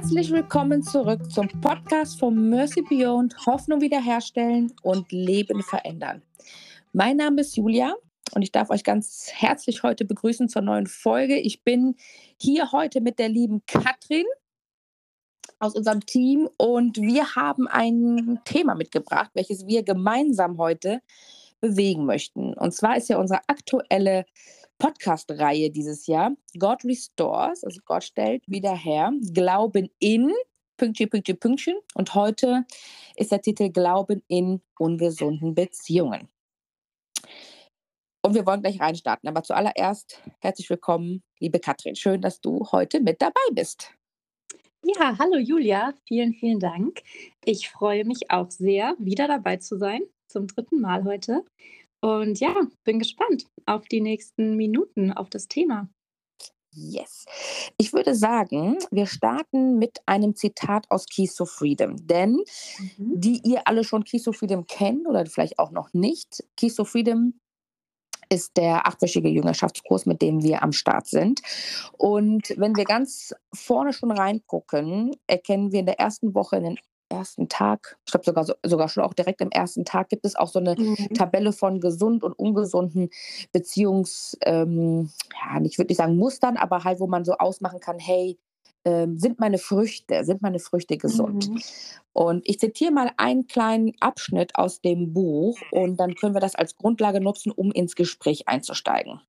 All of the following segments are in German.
Herzlich willkommen zurück zum Podcast von Mercy Beyond Hoffnung wiederherstellen und Leben verändern. Mein Name ist Julia und ich darf euch ganz herzlich heute begrüßen zur neuen Folge. Ich bin hier heute mit der lieben Katrin aus unserem Team und wir haben ein Thema mitgebracht, welches wir gemeinsam heute bewegen möchten. Und zwar ist ja unsere aktuelle Podcast-Reihe dieses Jahr, God Restores, also Gott stellt wieder her, Glauben in, Pünktchen, Pünktchen, Pünktchen. Und heute ist der Titel Glauben in ungesunden Beziehungen. Und wir wollen gleich reinstarten. Aber zuallererst herzlich willkommen, liebe Katrin. Schön, dass du heute mit dabei bist. Ja, hallo Julia, vielen, vielen Dank. Ich freue mich auch sehr, wieder dabei zu sein, zum dritten Mal heute. Und ja, bin gespannt auf die nächsten Minuten, auf das Thema. Yes. Ich würde sagen, wir starten mit einem Zitat aus Keys to Freedom. Denn mhm. die ihr alle schon Keys to Freedom kennt oder vielleicht auch noch nicht, Keys to Freedom ist der achtwöchige Jüngerschaftskurs, mit dem wir am Start sind. Und wenn wir ganz vorne schon reingucken, erkennen wir in der ersten Woche in den ersten Tag, ich glaube sogar, sogar schon auch direkt im ersten Tag, gibt es auch so eine mhm. Tabelle von gesund und ungesunden Beziehungs, ähm, ja, ich würde nicht sagen Mustern, aber halt, wo man so ausmachen kann, hey, ähm, sind meine Früchte, sind meine Früchte gesund? Mhm. Und ich zitiere mal einen kleinen Abschnitt aus dem Buch und dann können wir das als Grundlage nutzen, um ins Gespräch einzusteigen.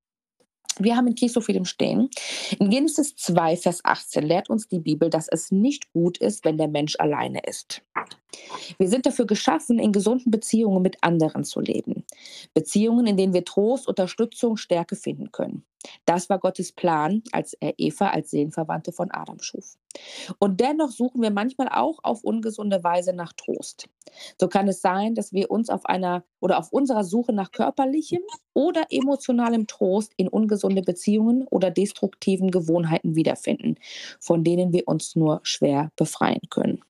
Wir haben in Kisophilim stehen. In Genesis 2, Vers 18 lehrt uns die Bibel, dass es nicht gut ist, wenn der Mensch alleine ist. Wir sind dafür geschaffen, in gesunden Beziehungen mit anderen zu leben. Beziehungen, in denen wir Trost, Unterstützung, Stärke finden können. Das war Gottes Plan, als er Eva als Seelenverwandte von Adam schuf. Und dennoch suchen wir manchmal auch auf ungesunde Weise nach Trost. So kann es sein, dass wir uns auf einer oder auf unserer Suche nach körperlichem oder emotionalem Trost in ungesunde Beziehungen oder destruktiven Gewohnheiten wiederfinden, von denen wir uns nur schwer befreien können.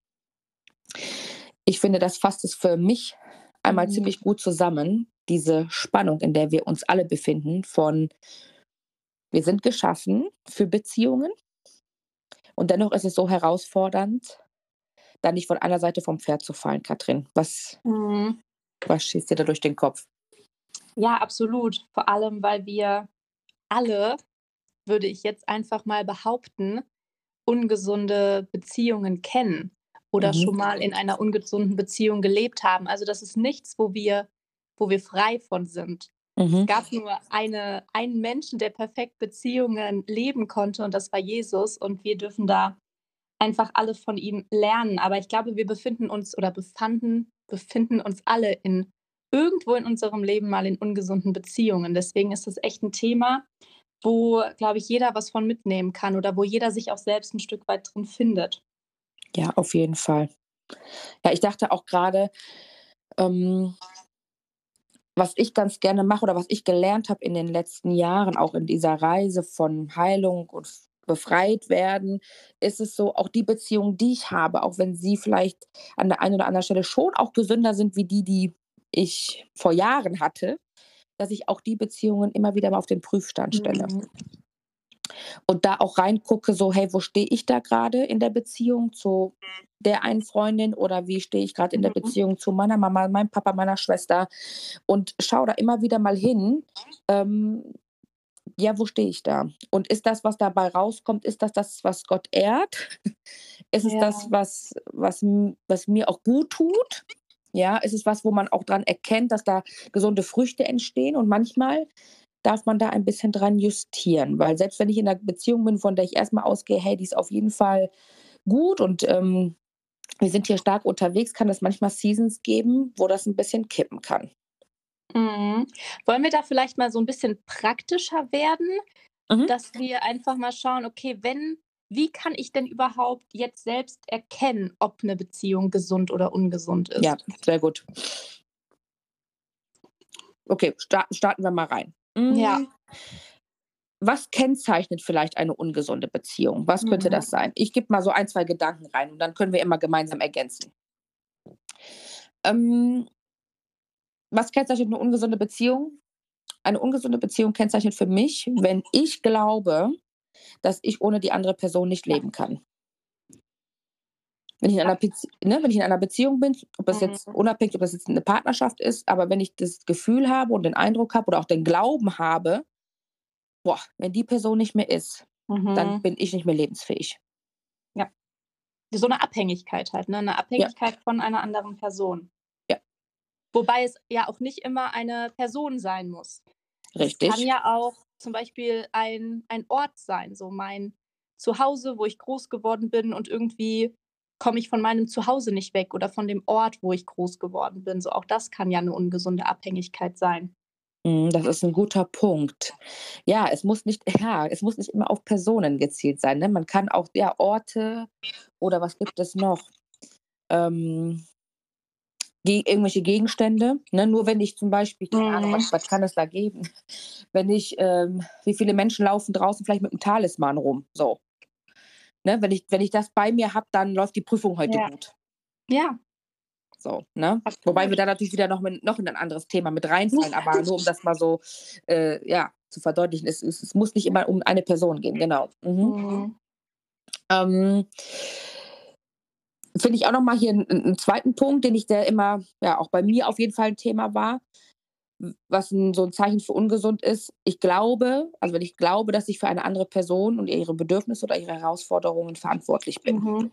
Ich finde, das fasst es für mich einmal mhm. ziemlich gut zusammen, diese Spannung, in der wir uns alle befinden, von wir sind geschaffen für Beziehungen und dennoch ist es so herausfordernd, da nicht von einer Seite vom Pferd zu fallen, Katrin. Was, mhm. was schießt dir da durch den Kopf? Ja, absolut. Vor allem, weil wir alle, würde ich jetzt einfach mal behaupten, ungesunde Beziehungen kennen oder mhm. schon mal in einer ungesunden Beziehung gelebt haben. Also das ist nichts, wo wir, wo wir frei von sind. Mhm. Es gab nur eine, einen Menschen, der perfekt Beziehungen leben konnte und das war Jesus. Und wir dürfen da einfach alle von ihm lernen. Aber ich glaube, wir befinden uns oder befanden, befinden uns alle in irgendwo in unserem Leben mal in ungesunden Beziehungen. Deswegen ist das echt ein Thema, wo, glaube ich, jeder was von mitnehmen kann oder wo jeder sich auch selbst ein Stück weit drin findet. Ja, auf jeden Fall. Ja, ich dachte auch gerade, ähm, was ich ganz gerne mache oder was ich gelernt habe in den letzten Jahren, auch in dieser Reise von Heilung und befreit werden, ist es so, auch die Beziehungen, die ich habe, auch wenn sie vielleicht an der einen oder anderen Stelle schon auch gesünder sind wie die, die ich vor Jahren hatte, dass ich auch die Beziehungen immer wieder mal auf den Prüfstand stelle. Mhm und da auch reingucke, so, hey, wo stehe ich da gerade in der Beziehung zu der einen Freundin oder wie stehe ich gerade in der mhm. Beziehung zu meiner Mama, meinem Papa, meiner Schwester und schaue da immer wieder mal hin, ähm, ja, wo stehe ich da? Und ist das, was dabei rauskommt, ist das das, was Gott ehrt? ist es ja. das, was, was, was mir auch gut tut? Ja, ist es was, wo man auch dran erkennt, dass da gesunde Früchte entstehen? Und manchmal darf man da ein bisschen dran justieren. Weil selbst wenn ich in einer Beziehung bin, von der ich erstmal ausgehe, hey, die ist auf jeden Fall gut und ähm, wir sind hier stark unterwegs, kann es manchmal Seasons geben, wo das ein bisschen kippen kann. Mhm. Wollen wir da vielleicht mal so ein bisschen praktischer werden, mhm. dass wir einfach mal schauen, okay, wenn, wie kann ich denn überhaupt jetzt selbst erkennen, ob eine Beziehung gesund oder ungesund ist? Ja, sehr gut. Okay, starten, starten wir mal rein. Ja. Was kennzeichnet vielleicht eine ungesunde Beziehung? Was könnte mhm. das sein? Ich gebe mal so ein, zwei Gedanken rein und dann können wir immer gemeinsam ergänzen. Ähm, was kennzeichnet eine ungesunde Beziehung? Eine ungesunde Beziehung kennzeichnet für mich, wenn ich glaube, dass ich ohne die andere Person nicht leben kann. Wenn ich, in einer Bezie ne, wenn ich in einer Beziehung bin, ob das jetzt Mhm. unabhängig ob das jetzt 'ne Partnerschaft ist, aber wenn ich das Gefühl habe und den Eindruck habe oder auch den Glauben habe: „Boah, wenn die Person nicht mehr ist, dann Mhm. bin ich nicht mehr lebensfähig.“ Ja. So 'ne Abhängigkeit halt, ne? 'Ne Ja. Abhängigkeit von einer anderen Person. Ja. Wobei es ja auch nicht immer eine Person sein muss. Es kann Richtig. ja auch zum Beispiel ein ein Ort sein, so mein Zuhause, wo ich groß geworden bin und irgendwie komme ich von meinem Zuhause nicht weg oder von dem Ort, wo ich groß geworden bin. So auch das kann ja 'ne ungesunde Abhängigkeit sein. Mhm, das ist 'n guter Punkt. Ja, es muss nicht ja, es muss nicht immer auf Personen gezielt sein, ne? Man kann auch, ja, Orte oder was gibt es noch? Ähm ge irgendwelche Gegenstände, ne? Nur wenn ich zum Beispiel keine Ahnung, Mhm. was was kann es da geben? Wenn ich, ähm wie viele Menschen laufen draußen vielleicht mit 'm Talisman rum, so. Ne, wenn ich wenn ich das bei mir habe, dann läuft die Prüfung heute Ja. gut. Ja. So, ne? Wobei wir da natürlich wieder noch mit noch in 'nen anderes Thema mit reinfallen, aber nur um das mal so, äh, ja, zu verdeutlichen. Es es es muss nicht immer um eine Person gehen, genau. Mhm. Mhm. Ähm finde ich auch noch mal hier 'n 'n 'n 2. Punkt, den ich der immer ja, auch bei mir auf jeden Fall 'n Thema war, was 'n so 'n Zeichen für ungesund ist. Ich glaube also, wenn ich glaube, dass ich für eine andere Person und ihre Bedürfnisse oder ihre Herausforderungen verantwortlich bin. Mhm.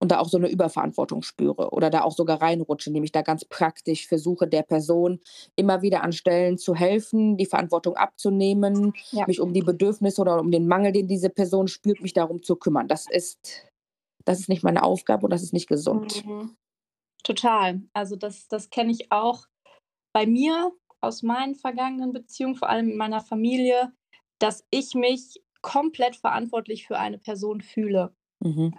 Und da auch so 'ne Überverantwortung spüre oder da auch sogar reinrutsche, indem ich da ganz praktisch versuche, der Person immer wieder an Stellen zu helfen, die Verantwortung abzunehmen, Ja. mich um die Bedürfnisse oder um den Mangel, den diese Person spürt, mich darum zu kümmern. Das ist das ist nicht meine Aufgabe und das ist nicht gesund. Mhm. Total. Also, das das kenne ich auch bei mir aus meinen vergangenen Beziehungen, vor allem in meiner Familie, dass ich mich komplett verantwortlich für eine Person fühle. Mhm.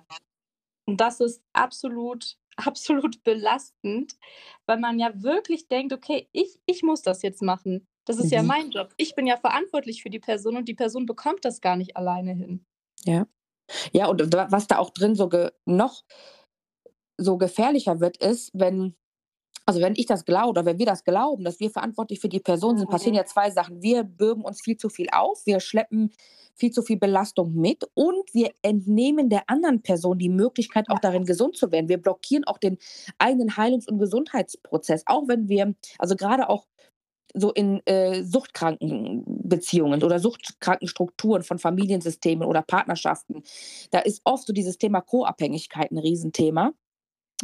Und das ist absolut absolut belastend, weil man ja wirklich denkt: „Okay, ich ich muss das jetzt machen. Das ist ja Mhm. mein Job. Ich bin ja verantwortlich für die Person und die Person bekommt das gar nicht alleine hin.“ Ja. Ja, und wa was da auch drin so noch so gefährlicher wird, ist, wenn also, wenn ich das glaube oder wenn wir das glauben, dass wir verantwortlich für die Person sind, passieren Mhm. ja 2 Sachen. Wir bürden uns viel zu viel auf, wir schleppen viel zu viel Belastung mit und wir entnehmen der anderen Person die Möglichkeit, auch darin gesund zu werden. Wir blockieren auch den eigenen Heilungs und Gesundheitsprozess, auch wenn wir also, grade auch so in, äh, suchtkranken Beziehungen oder suchtkranken Strukturen von Familiensystemen oder Partnerschaften. Da ist oft so dieses Thema Co-Abhängigkeit 'n Riesenthema.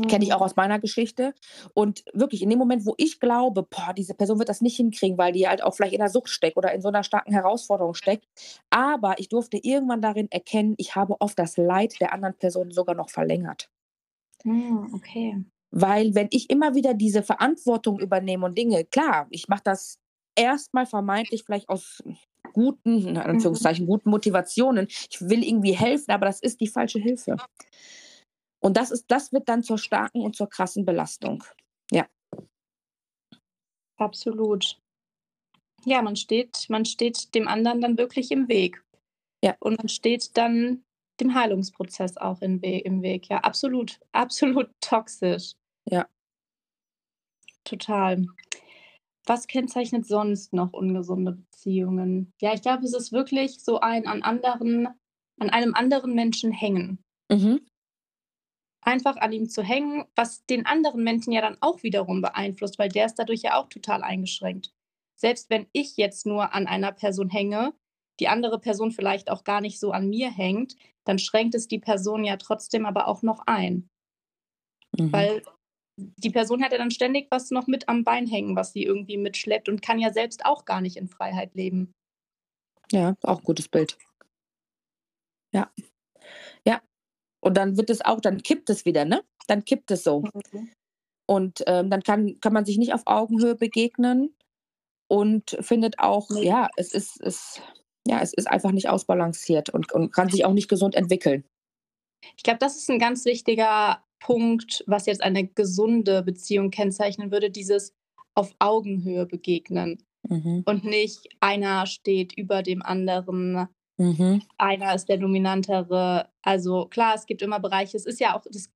Kenne ich auch Mhm. aus meiner Geschichte. Und wirklich in dem Moment, wo ich glaube: „Boah, diese Person wird das nicht hinkriegen, weil die halt auch vielleicht in 'ner Sucht steckt oder in so 'ner starken Herausforderung steckt.“ Aber ich durfte irgendwann darin erkennen, ich habe oft das Leid der anderen Person sogar noch verlängert. Hm, okay. Weil wenn ich immer wieder diese Verantwortung übernehme und Dinge klar, ich mache das erst mal vermeintlich vielleicht aus guten in Mhm. Anführungszeichen, guten Motivationen. Ich will irgendwie helfen, aber das ist die falsche Hilfe. Und das ist das wird dann zur starken und zur krassen Belastung. Ja. Absolut. Ja, man steht man steht dem anderen dann wirklich im Weg. Ja. Und man steht dann dem Heilungsprozess auch im Weg. Ja, absolut, absolut toxisch. Ja. Total. Was kennzeichnet sonst noch ungesunde Beziehungen? Ja, ich glaube, es ist wirklich so ein an anderen an einem anderen Menschen hängen. Mhm. Einfach an ihm zu hängen, was den anderen Menschen ja dann auch wiederum beeinflusst, weil der ist dadurch ja auch total eingeschränkt. Selbst wenn ich jetzt nur an einer Person hänge, die andere Person vielleicht auch gar nicht so an mir hängt, dann schränkt es die Person ja trotzdem aber auch noch ein. Mhm. Weil die Person hat ja dann ständig was noch mit am Bein hängen, was sie irgendwie mitschleppt und kann ja selbst auch gar nicht in Freiheit leben. Ja, auch gutes Bild. Ja. Ja. Und dann wird es auch dann kippt es wieder, ne? Dann kippt es so. Mhm. Und, ähm, dann kann kann man sich nicht auf Augenhöhe begegnen und findet auch Ne. ja, es ist es ja, es ist einfach nicht ausbalanciert und und kann sich auch nicht gesund entwickeln. Ich glaube, das ist 'n ganz wichtiger Punkt, was jetzt eine gesunde Beziehung kennzeichnen würde, dieses auf Augenhöhe begegnen Mhm. und nicht einer steht über dem anderen, Mhm. einer ist der Dominantere. Also, klar, es gibt immer Bereiche es ist ja auch das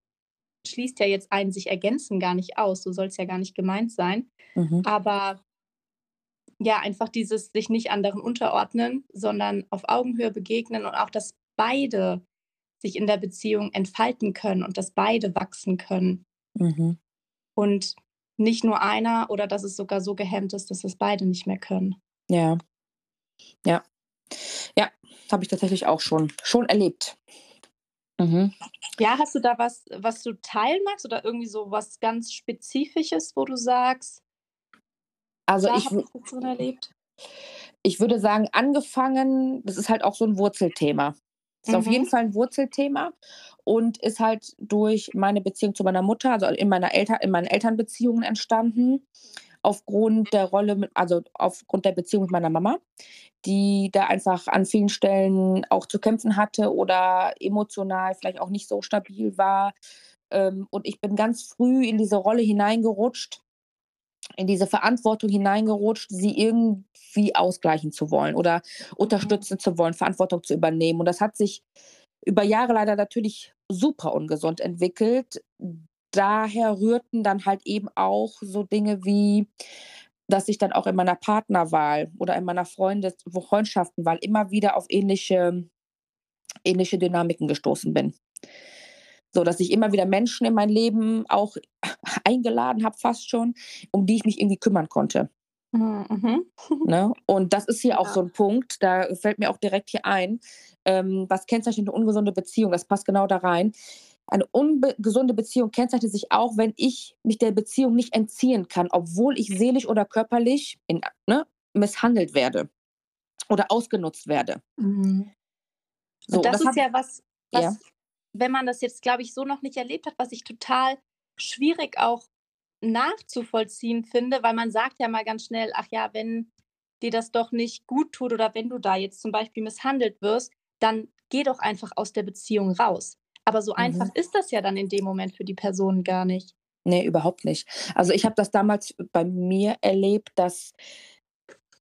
schließt ja jetzt ein sich ergänzen gar nicht aus, so soll's ja gar nicht gemeint sein. Mhm. Aber ja, einfach dieses sich nicht anderen unterordnen, sondern auf Augenhöhe begegnen und auch, dass beide sich in der Beziehung entfalten können und dass beide wachsen können. Mhm. Und nicht nur einer oder dass es sogar so gehemmt ist, dass es beide nicht mehr können. Ja. Ja. Ja, habe ich tatsächlich auch schon, schon erlebt. Mhm. Ja, hast du da was, was du teilen magst oder irgendwie so was ganz Spezifisches, wo du sagst, Also da ich, ich das schon erlebt? ich würde sagen, angefangen, das ist halt auch so ein Wurzelthema. Ist auf jeden Mhm. Fall ein Wurzelthema und ist halt durch meine Beziehung zu meiner Mutter, also in meiner Eltern, in meinen Elternbeziehungen entstanden, aufgrund der Rolle, mit, also aufgrund der Beziehung mit meiner Mama, die da einfach an vielen Stellen auch zu kämpfen hatte oder emotional vielleicht auch nicht so stabil war. Ähm, und ich bin ganz früh in diese Rolle hineingerutscht, in diese Verantwortung hineingerutscht, sie irgendwie ausgleichen zu wollen oder Mhm. unterstützen zu wollen, Verantwortung zu übernehmen. Und das hat sich über Jahre leider natürlich super ungesund entwickelt. Daher rührten dann halt eben auch so Dinge wie, dass ich dann auch in meiner Partnerwahl oder in meiner Freundes Freundschaftenwahl immer wieder auf ähnliche, ähnliche Dynamiken gestoßen bin. So, dass ich immer wieder Menschen in mein Leben auch eingeladen habe, fast schon, um die ich mich irgendwie kümmern konnte. Mhm. Ne? Und das ist hier auch Ja. so ein Punkt, da fällt mir auch direkt hier ein, ähm, was kennzeichnet eine ungesunde Beziehung? Das passt genau da rein. Eine ungesunde Beziehung kennzeichnet sich auch, wenn ich mich der Beziehung nicht entziehen kann, obwohl ich seelisch oder körperlich in, ne, misshandelt werde oder ausgenutzt werde. Mhm. So, das, das ist hab, ja was, ja, was, wenn man das jetzt, glaube ich, so noch nicht erlebt hat, was ich total schwierig auch nachzuvollziehen finde, weil man sagt ja mal ganz schnell, ach ja, wenn dir das doch nicht gut tut oder wenn du da jetzt zum Beispiel misshandelt wirst, dann geh doch einfach aus der Beziehung raus. Aber so einfach mhm. ist das ja dann in dem Moment für die Person gar nicht. Nee, überhaupt nicht. Also ich habe das damals bei mir erlebt, dass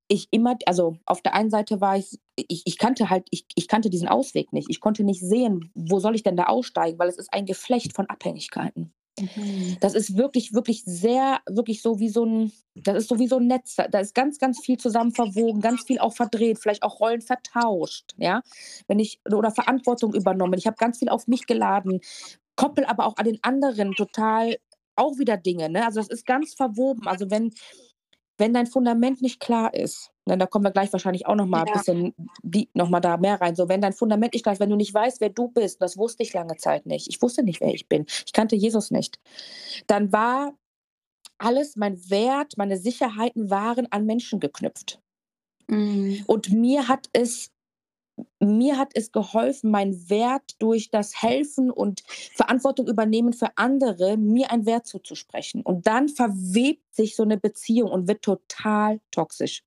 ich immer, also auf der einen Seite war ich, ich, ich kannte halt, ich, ich kannte diesen Ausweg nicht. Ich konnte nicht sehen, wo soll ich denn da aussteigen, weil es ist ein Geflecht von Abhängigkeiten. Mhm. Das ist wirklich, wirklich sehr, wirklich so wie so ein, das ist so wie so ein Netz. Da ist ganz, ganz viel zusammen verwogen, ganz viel auch verdreht, vielleicht auch Rollen vertauscht, ja. Wenn ich, oder Verantwortung übernommen. Ich habe ganz viel auf mich geladen, koppel aber auch an den anderen total auch wieder Dinge, ne? Also das ist ganz verwoben. Also wenn, wenn dein Fundament nicht klar ist, ne, da kommen wir gleich wahrscheinlich auch noch mal ein Ja. bisschen die, noch mal da mehr rein. So, wenn dein Fundament nicht klar ist, wenn du nicht weißt, wer du bist, das wusste ich lange Zeit nicht. Ich wusste nicht, wer ich bin. Ich kannte Jesus nicht. Dann war alles, mein Wert, meine Sicherheiten waren an Menschen geknüpft. Mhm. Und mir hat es mir hat es geholfen, meinen Wert durch das Helfen und Verantwortung übernehmen für andere, mir einen Wert zuzusprechen. Und dann verwebt sich so eine Beziehung und wird total toxisch.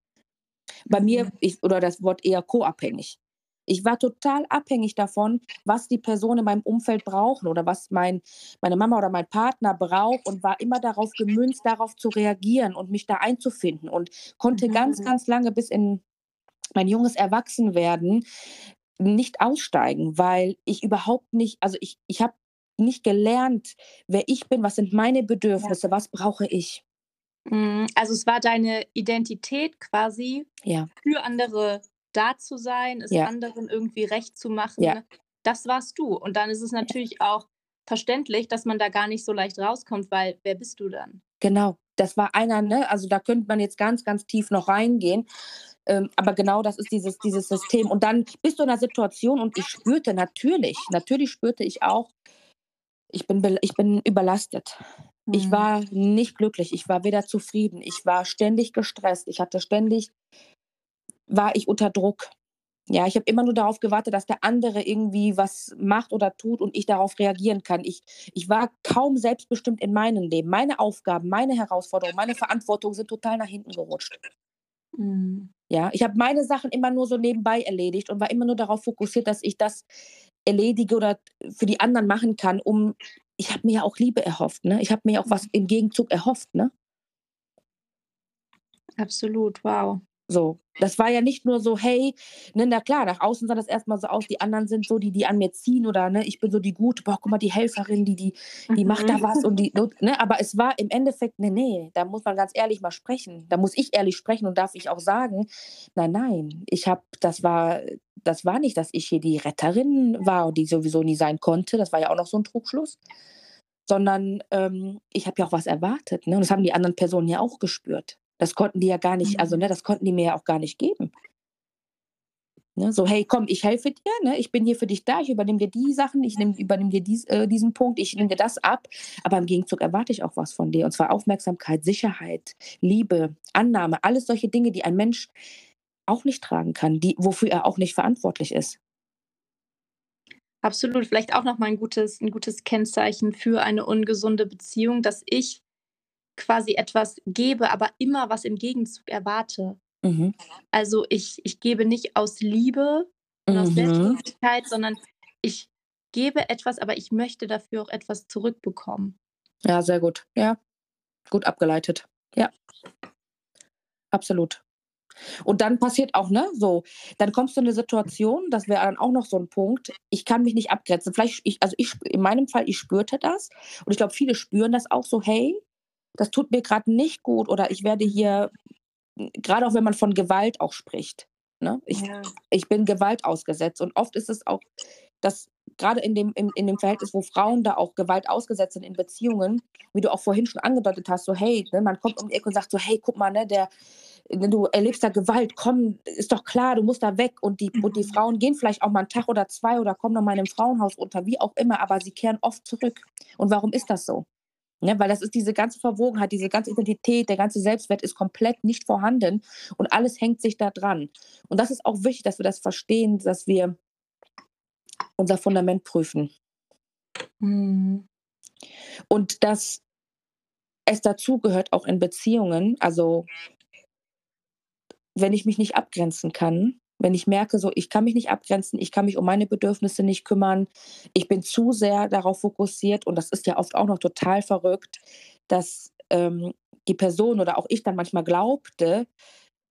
Bei mir, Mhm. ich, oder das Wort eher co-abhängig. Ich war total abhängig davon, was die Personen in meinem Umfeld brauchen oder was mein, meine Mama oder mein Partner braucht und war immer darauf gemünzt, darauf zu reagieren und mich da einzufinden und konnte ganz, Mhm. ganz lange bis in mein junges Erwachsenwerden nicht aussteigen, weil ich überhaupt nicht, also ich, ich habe nicht gelernt, wer ich bin, was sind meine Ja. Bedürfnisse, was brauche ich. Mhm. Also es war deine Identität quasi, Ja, für andere da zu sein, es ja, anderen irgendwie recht zu ja, machen. Das warst du. Und dann ist es ja. natürlich auch verständlich, dass man da gar nicht so leicht rauskommt, weil wer bist du dann? Genau. Das war einer, ne? Also da könnte man jetzt ganz, ganz tief noch reingehen. Ähm, aber genau das ist dieses, dieses System. Und dann bist du in einer Situation und ich spürte natürlich, natürlich spürte ich auch, ich bin, ich bin überlastet. Ich Mhm. war nicht glücklich. Ich war weder zufrieden. Ich war ständig gestresst. Ich hatte ständig, war ich unter Druck. Ja, ich habe immer nur darauf gewartet, dass der andere irgendwie was macht oder tut und ich darauf reagieren kann. Ich, ich war kaum selbstbestimmt in meinem Leben. Meine Aufgaben, meine Herausforderungen, meine Verantwortung sind total nach hinten gerutscht. Mhm. Ja, ich habe meine Sachen immer nur so nebenbei erledigt und war immer nur darauf fokussiert, dass ich das erledige oder für die anderen machen kann, um ich habe mir ja auch Liebe erhofft, ne? Ich habe mir ja auch was im Gegenzug erhofft, ne? Absolut, wow. So, das war ja nicht nur so, hey, ne, na klar, nach außen sah das erstmal so aus, die anderen sind so, die, die an mir ziehen oder ne, ich bin so die Gute, boah, guck mal, die Helferin, die, die, die macht da Mhm. was und die, ne, aber es war im Endeffekt, nee, nee, da muss man ganz ehrlich mal sprechen. Da muss ich ehrlich sprechen und darf ich auch sagen, nein, nein, ich habe, das war, das war nicht, dass ich hier die Retterin war und die sowieso nie sein konnte. Das war ja auch noch so ein Trugschluss. Sondern ähm, ich habe ja auch was erwartet. Ne? Und das haben die anderen Personen ja auch gespürt. Das konnten die ja gar nicht, also Mhm. ne, das konnten die mir ja auch gar nicht geben. Ne? So, hey, komm, ich helfe dir, ne? ich bin hier für dich da, ich übernehme dir die Sachen, ich nehm, übernehme dir dies, äh, diesen Punkt, ich nehme dir das ab. Aber im Gegenzug erwarte ich auch was von dir. Und zwar Aufmerksamkeit, Sicherheit, Liebe, Annahme, alles solche Dinge, die ein Mensch auch nicht tragen kann, die, wofür er auch nicht verantwortlich ist. Absolut, vielleicht auch noch mal 'n gutes 'n gutes Kennzeichen für eine ungesunde Beziehung, dass ich quasi etwas gebe, aber immer was im Gegenzug erwarte. Mhm. Also, ich ich gebe nicht aus Liebe und aus Mhm. Selbstlosigkeit, sondern ich gebe etwas, aber ich möchte dafür auch etwas zurückbekommen. Ja, sehr gut. Ja, gut abgeleitet. Ja. Absolut. Und dann passiert auch, ne, so, dann kommst du in 'ne Situation, das wäre dann auch noch so 'n Punkt, ich kann mich nicht abgrenzen. Vielleicht ich also, ich in meinem Fall, ich spürte das und ich glaube, viele spüren das auch so: „Hey, das tut mir grad nicht gut“ oder ich werde hier grade auch wenn man von Gewalt auch spricht, ne? Ich Ja. ich bin Gewalt ausgesetzt und oft ist es auch, dass grade in dem in in dem Verhältnis, wo Frauen da auch Gewalt ausgesetzt sind in Beziehungen, wie du auch vorhin schon angedeutet hast, so, hey, ne, man kommt um die Ecke und sagt so: „Hey, guck mal, ne, der ne, du erlebst da Gewalt, komm, ist doch klar, du musst da weg.“ Und die und die Mhm. Frauen gehen vielleicht auch mal 'n Tag oder 2 oder kommen noch mal in 'nem Frauenhaus unter, wie auch immer, aber sie kehren oft zurück. Und warum ist das so? Ne, weil das ist diese ganze Verwogenheit, diese ganze Identität, der ganze Selbstwert ist komplett nicht vorhanden und alles hängt sich da dran. Und das ist auch wichtig, dass wir das verstehen, dass wir unser Fundament prüfen. Mhm. Und dass es dazugehört, auch in Beziehungen, also wenn ich mich nicht abgrenzen kann, wenn ich merke, so, ich kann mich nicht abgrenzen, ich kann mich um meine Bedürfnisse nicht kümmern, ich bin zu sehr darauf fokussiert und das ist ja oft auch noch total verrückt, dass, ähm, die Person oder auch ich dann manchmal glaubte: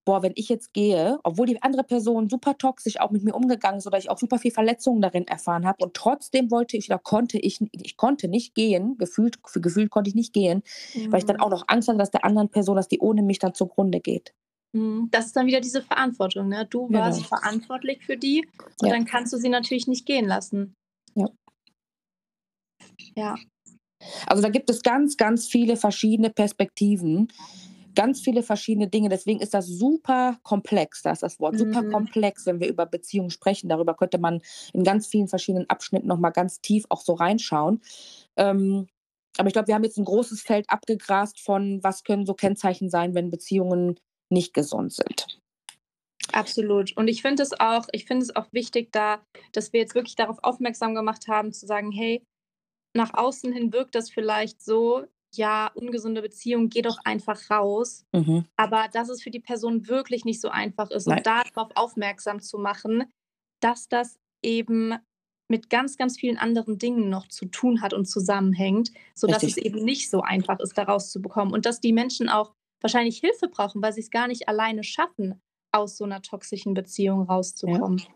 „Boah, wenn ich jetzt gehe“ obwohl die andere Person super toxisch auch mit mir umgegangen ist oder ich auch super viel Verletzungen darin erfahren habe und trotzdem wollte ich oder konnte ich ich konnte nicht gehen, gefühlt gefühlt konnte ich nicht gehen, weil ich dann Mhm. auch noch Angst hatte, dass der anderen Person dass die ohne mich dann zugrunde geht. Mhm. Das ist dann wieder diese Verantwortung, ne? Du warst Genau. verantwortlich für die und Ja. dann kannst du sie natürlich nicht gehen lassen. Ja. Ja. Also, da gibt es ganz, ganz viele verschiedene Perspektiven, ganz viele verschiedene Dinge. Deswegen ist das super komplex, da ist das Wort, super Mhm. komplex, wenn wir über Beziehungen sprechen. Darüber könnte man in ganz vielen verschiedenen Abschnitten noch mal ganz tief auch so reinschauen. Ähm, aber ich glaube, wir haben jetzt 'n großes Feld abgegrast von, was können so Kennzeichen sein, wenn Beziehungen nicht gesund sind. Absolut. Und ich finde es auch ich finde es auch wichtig, da dass wir jetzt wirklich darauf aufmerksam gemacht haben, zu sagen: „Hey, nach außen hin wirkt das vielleicht so, ja, ungesunde Beziehung, geh doch einfach raus.“ Mhm. Aber dass es für die Person wirklich nicht so einfach ist Nein. und da drauf aufmerksam zu machen, dass das eben mit ganz, ganz vielen anderen Dingen noch zu tun hat und zusammenhängt, sodass es Richtig. eben nicht so einfach ist, da rauszubekommen und dass die Menschen auch wahrscheinlich Hilfe brauchen, weil sie's gar nicht alleine schaffen, aus so 'ner toxischen Beziehung Ja. rauszukommen.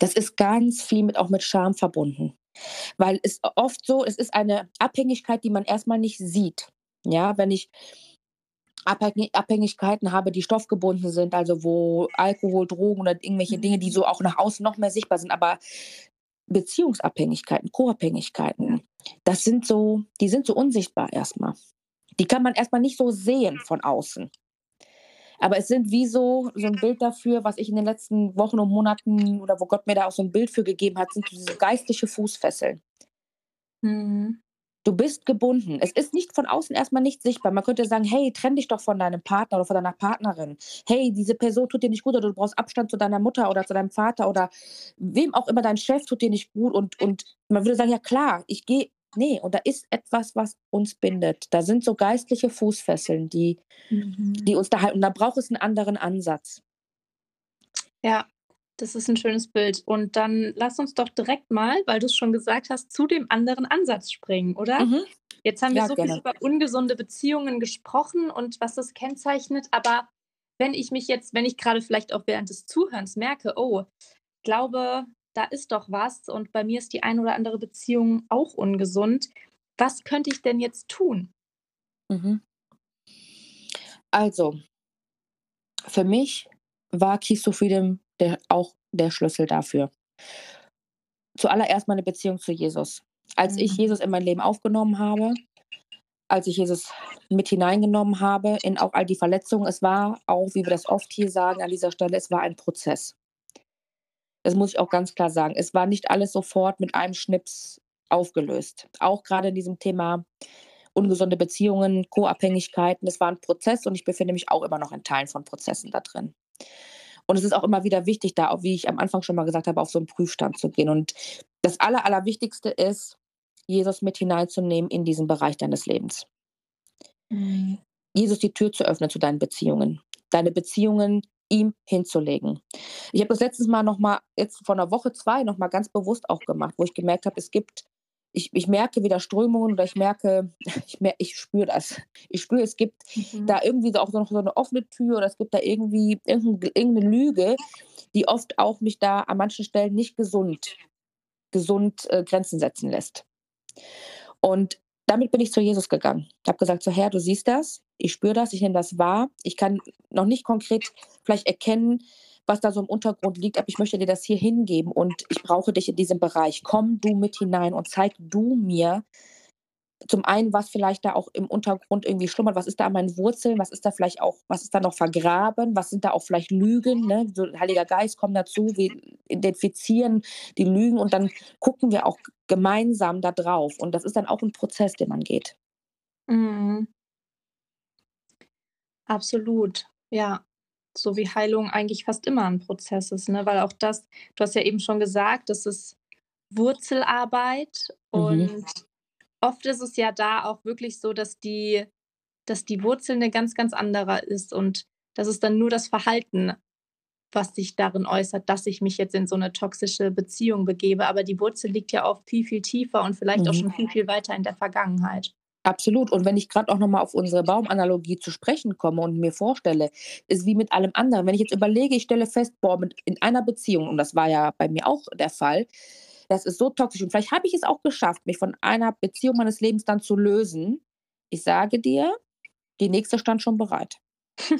Das ist ganz viel mit auch mit Scham verbunden, weil es oft so es ist eine Abhängigkeit, die man erst mal nicht sieht. Ja, wenn ich Abhängi Abhängigkeiten habe, die stoffgebunden sind, also wo Alkohol, Drogen oder irgendwelche Dinge, die so auch nach außen noch mehr sichtbar sind, aber Beziehungsabhängigkeiten, Co-Abhängigkeiten, das sind so die sind so unsichtbar erst mal. Die kann man erst mal nicht so sehen von außen. Aber es sind wie so so 'n Bild dafür, was ich in den letzten Wochen und Monaten oder wo Gott mir da auch so 'n Bild für gegeben hat, sind diese geistliche Fußfesseln. Mhm. Du bist gebunden. Es ist nicht von außen erst mal nicht sichtbar. Man könnte sagen: „Hey, trenn dich doch von deinem Partner oder von deiner Partnerin. Hey, diese Person tut dir nicht gut oder du brauchst Abstand zu deiner Mutter oder zu deinem Vater oder wem auch immer, dein Chef tut dir nicht gut.“ Und und man würde sagen: „Ja klar, ich gehe“ ne, und da ist etwas, was uns bindet. Da sind so geistliche Fußfesseln, die Mhm. die uns da halten. Und da braucht es 'n anderen Ansatz. Ja, das ist 'n schönes Bild. Und dann lass uns doch direkt mal, weil du's schon gesagt hast, zu dem anderen Ansatz springen, oder? Mhm. Jetzt haben wir Ja, so viel gerne. über ungesunde Beziehungen gesprochen und was das kennzeichnet, aber wenn ich mich jetzt wenn ich grade vielleicht auch während des Zuhörens merke: „Oh, glaube, da ist doch was und bei mir ist die ein oder andere Beziehung auch ungesund“, was könnte ich denn jetzt tun? Mhm. Also für mich war „Keys to Freedom“ der auch der Schlüssel dafür. Zuallererst meine Beziehung zu Jesus. Als ich Mhm. Jesus in mein Leben aufgenommen habe, als ich Jesus mit hineingenommen habe in auch all die Verletzungen, es war auch, wie wir das oft hier sagen an dieser Stelle, es war ein Prozess. Das muss ich auch ganz klar sagen. Es war nicht alles sofort mit einem Schnips aufgelöst. Auch grade in diesem Thema ungesunde Beziehungen, Co-Abhängigkeiten. Es war 'n Prozess und ich befinde mich auch immer noch in Teilen von Prozessen da drin. Und es ist auch immer wieder wichtig, da auch, wie ich am Anfang schon mal gesagt habe, auf so 'n Prüfstand zu gehen. Und das Aller Allerwichtigste ist, Jesus mit hineinzunehmen in diesen Bereich deines Lebens. Mhm. Jesus die Tür zu öffnen zu deinen Beziehungen, deine Beziehungen ihm hinzulegen. Ich habe das letztes Mal noch mal jetzt vor 'ner Woche, 2 noch mal ganz bewusst auch gemacht, wo ich gemerkt habe, es gibt ich ich merke wieder Strömungen oder ich merke ich mer ich spüre das. Ich spüre, es gibt Mhm. da irgendwie so auch noch so 'ne offene Tür oder es gibt da irgendwie irgend 'n g irgend 'ne Lüge, die oft auch mich da an manchen Stellen nicht gesund gesund, äh, Grenzen setzen lässt. Und damit bin ich zu Jesus gegangen. Habe gesagt: „So Herr, du siehst das, ich spüre das, ich nehme das wahr. Ich kann noch nicht konkret vielleicht erkennen, was da so im Untergrund liegt, aber ich möchte dir das hier hingeben und ich brauche dich in diesem Bereich. Komm du mit hinein und zeig du mir zum einen, was vielleicht da auch im Untergrund irgendwie schlummert. Was ist da an meinen Wurzeln? Was ist da vielleicht auch was ist da noch vergraben? Was sind da auch vielleicht Lügen, ne? So Heiliger Geist, komm dazu. Wir identifizieren die Lügen und dann gucken wir auch gemeinsam da drauf. Und das ist dann auch 'n Prozess, den man geht. Mhm. Absolut, ja. So wie Heilung eigentlich fast immer 'n Prozess ist, ne? Weil auch das du hast ja eben schon gesagt, das ist Wurzelarbeit Mhm. Oft ist es ja da auch wirklich so, dass die dass die Wurzel 'ne ganz, ganz andere ist und das ist dann nur das Verhalten, was sich darin äußert, dass ich mich jetzt in so 'ne toxische Beziehung begebe, aber die Wurzel liegt ja oft viel, viel tiefer und vielleicht auch Mhm. schon viel, viel weiter in der Vergangenheit. Absolut. Und wenn ich grad auch noch mal auf unsere Baumanalogie zu sprechen komme und mir vorstelle, ist wie mit allem anderen. Wenn ich jetzt überlege, ich stelle fest, boah, mit in einer Beziehung, und das war ja bei mir auch der Fall, das ist so toxisch und vielleicht habe ich es auch geschafft, mich von einer Beziehung meines Lebens dann zu lösen. Ich sage dir, die nächste stand schon bereit.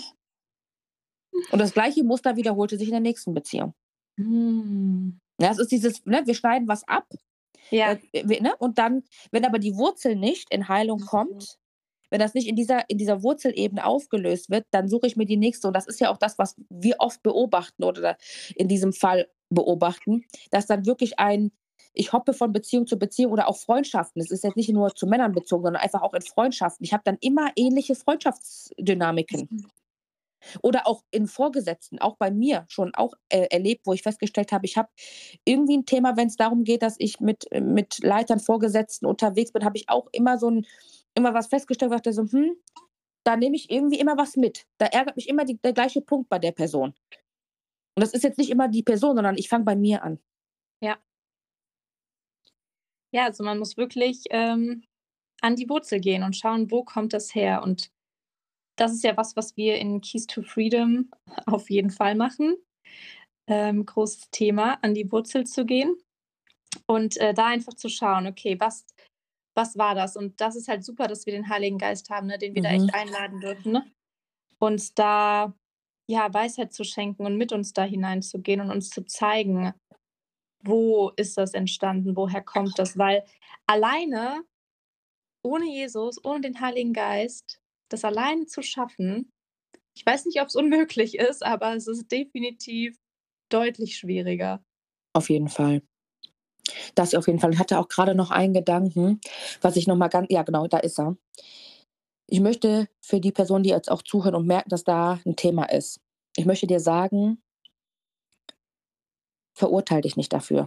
Und das gleiche Muster wiederholte sich in der nächsten Beziehung. Hm. Ja, es ist dieses, ne, wir schneiden was ab, Ja. äh, ne? Und dann, wenn aber die Wurzel nicht in Heilung Mhm. kommt, wenn das nicht in dieser in dieser Wurzelebene aufgelöst wird, dann suche ich mir die nächste. Und das ist ja auch das, was wir oft beobachten oder in diesem Fall beobachten, dass dann wirklich ein ich hoppe von Beziehung zu Beziehung oder auch Freundschaften. Es ist jetzt nicht nur zu Männern bezogen, sondern einfach auch in Freundschaften. Ich habe dann immer ähnliche Freundschaftsdynamiken. Mhm. Oder auch in Vorgesetzten, auch bei mir schon auch, äh, erlebt, wo ich festgestellt habe, ich habe irgendwie 'n Thema, wenn's darum geht, dass ich mit mit Leitern, Vorgesetzten unterwegs bin, habe ich auch immer so 'n immer was festgestellt, dachte so: „Hm, da nehme ich irgendwie immer was mit.“ Da ärgert mich immer die der gleiche Punkt bei der Person. Und das ist jetzt nicht immer die Person, sondern ich fange bei mir an. Ja. Ja, also man muss wirklich, ähm, an die Wurzel gehen und schauen, wo kommt das her? Und das ist ja was, was wir in „Keys to Freedom“ auf jeden Fall machen. Ähm, großes Thema, an die Wurzel zu gehen und, äh, da einfach zu schauen: „Okay, was was war das?“ Und das ist halt super, dass wir den Heiligen Geist haben, ne, den wir da Mhm. echt einladen dürfen, ne? Uns da, ja, Weisheit zu schenken und mit uns da hineinzugehen und uns zu zeigen: „Wo ist das entstanden? Woher kommt das?“ Weil alleine ohne Jesus, ohne den Heiligen Geist, das alleine zu schaffen ich weiß nicht, ob's unmöglich ist, aber es ist definitiv deutlich schwieriger. Auf jeden Fall. Das auf jeden Fall. Ich hatte auch grade noch einen Gedanken, was ich noch mal gan ja genau, da ist er. Ich möchte für die Personen, die jetzt auch zuhören und merken, dass da 'n Thema ist ich möchte dir sagen verurteile dich nicht dafür.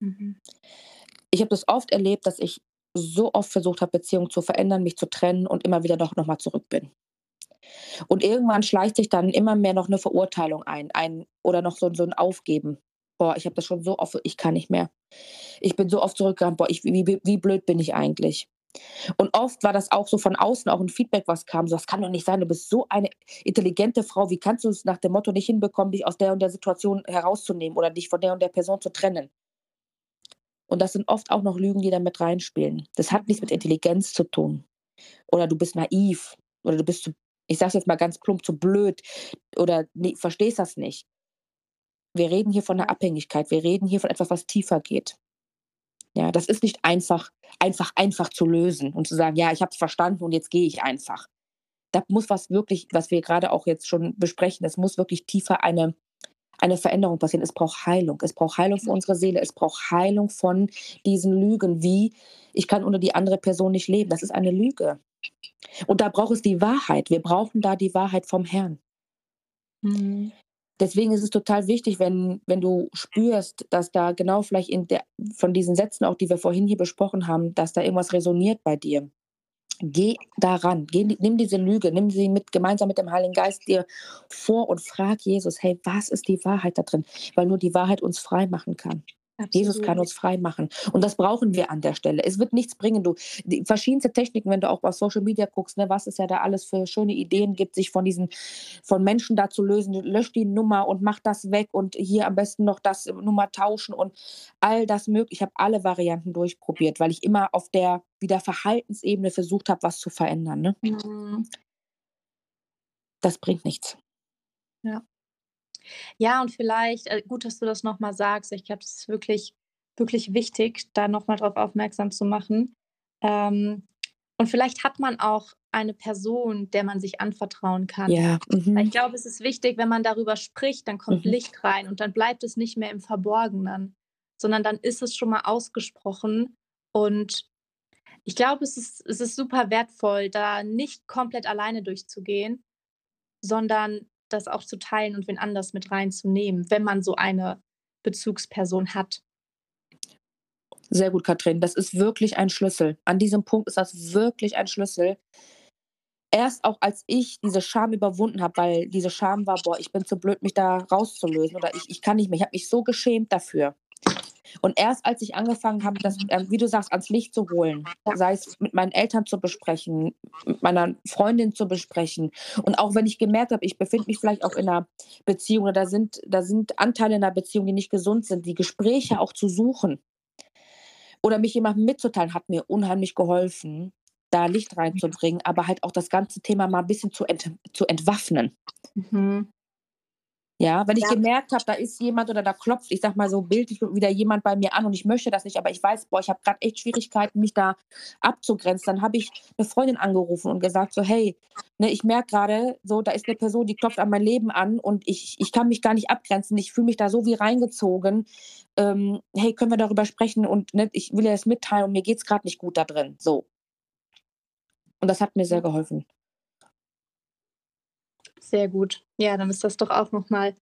Mhm. Ich habe das oft erlebt, dass ich so oft versucht habe, Beziehungen zu verändern, mich zu trennen und immer wieder doch noch mal zurück bin. Und irgendwann schleicht sich dann immer mehr noch 'ne Verurteilung ein ein oder noch so so 'n Aufgeben. Boah, ich habe das schon so oft ich kann nicht mehr. Ich bin so oft zurückgegangen: „Boah, ich wie wie blöd bin ich eigentlich?“ Und oft war das auch so von außen auch 'n Feedback, was kam, so: „Das kann doch nicht sein. Du bist so eine intelligente Frau. Wie kannst du's nach dem Motto nicht hinbekommen, dich aus der und der Situation herauszunehmen oder dich von der und der Person zu trennen?“ Und das sind oft auch noch Lügen, die da mit reinspielen. Das hat nichts mit. Intelligenz zu tun. Oder du bist naiv oder du bist zu ich sage es jetzt mal ganz plump, zu blöd oder ne, verstehst das nicht. Wir reden hier von einer Abhängigkeit. Wir reden hier von etwas, was tiefer geht. Ja, das ist nicht einfach, einfach, einfach zu lösen und zu sagen, ja, ich habe es verstanden und jetzt gehe ich einfach. Da muss was wirklich, was wir gerade auch jetzt schon besprechen, es muss wirklich tiefer eine, eine Veränderung passieren. Es braucht Heilung. Es braucht Heilung für unsere Seele. Es braucht Heilung von diesen Lügen, wie ich kann ohne die andere Person nicht leben. Das ist eine Lüge. Und da braucht es die Wahrheit. Wir brauchen da die Wahrheit vom Herrn. Mhm. Deswegen ist es total wichtig, wenn, wenn du spürst, dass da genau vielleicht in der, von diesen Sätzen, auch die wir vorhin hier besprochen haben, dass da irgendwas resoniert bei dir. Geh daran, geh, nimm diese Lüge, nimm sie mit gemeinsam mit dem Heiligen Geist dir vor und frag Jesus, hey, was ist die Wahrheit da drin? Weil nur die Wahrheit uns frei machen kann. Absolut. Jesus kann uns frei machen. Und das brauchen wir an der Stelle. Es wird nichts bringen. Du, die verschiedenste Techniken, wenn du auch auf Social Media guckst, ne, was es ja da alles für schöne Ideen gibt, sich von diesen, von Menschen da zu lösen. Lösch die Nummer und mach das weg und hier am besten noch das Nummer tauschen und all das möglich. Ich habe alle Varianten durchprobiert, weil ich immer auf der wieder Verhaltensebene versucht habe, was zu verändern. Ne? Mhm. Das bringt nichts. Ja. Ja, und vielleicht, äh, gut, dass du das nochmal sagst. Ich glaube, es ist wirklich, wirklich wichtig, da nochmal drauf aufmerksam zu machen. Ähm, und vielleicht hat man auch eine Person, der man sich anvertrauen kann. Ja. Mhm. Ich glaube, es ist wichtig, wenn man darüber spricht, dann kommt mhm. Licht rein und dann bleibt es nicht mehr im Verborgenen, sondern dann ist es schon mal ausgesprochen. Und ich glaube, es ist, es ist super wertvoll, da nicht komplett alleine durchzugehen, sondern das auch zu teilen und wen anders mit reinzunehmen, wenn man so eine Bezugsperson hat. Sehr gut, Katrin. Das ist wirklich ein Schlüssel. An diesem Punkt ist das wirklich ein Schlüssel. Erst auch als ich diese Scham überwunden habe, weil diese Scham war, boah, ich bin zu blöd, mich da rauszulösen oder ich, ich kann nicht mehr. Ich habe mich so geschämt dafür. Und erst als ich angefangen habe, das, äh, wie du sagst, ans Licht zu holen, sei es mit meinen Eltern zu besprechen, mit meiner Freundin zu besprechen. Und auch wenn ich gemerkt habe, ich befinde mich vielleicht auch in einer Beziehung oder da sind, da sind Anteile in einer Beziehung, die nicht gesund sind, die Gespräche auch zu suchen oder mich jemandem mitzuteilen, hat mir unheimlich geholfen, da Licht reinzubringen, aber halt auch das ganze Thema mal ein bisschen zu, ent, zu entwaffnen. Mhm. Ja, wenn ich ja. gemerkt habe, da ist jemand oder da klopft, ich sag mal so bildlich wieder jemand bei mir an und ich möchte das nicht, aber ich weiß, boah, ich habe gerade echt Schwierigkeiten, mich da abzugrenzen, dann habe ich eine Freundin angerufen und gesagt so, hey, ne, ich merke gerade, so, da ist eine Person, die klopft an mein Leben an und ich, ich kann mich gar nicht abgrenzen, ich fühle mich da so wie reingezogen. Ähm, hey, können wir darüber sprechen und ne, ich will dir das mitteilen und mir geht es gerade nicht gut da drin. So. Und das hat mir sehr geholfen. Sehr gut. Ja, dann ist das doch auch nochmal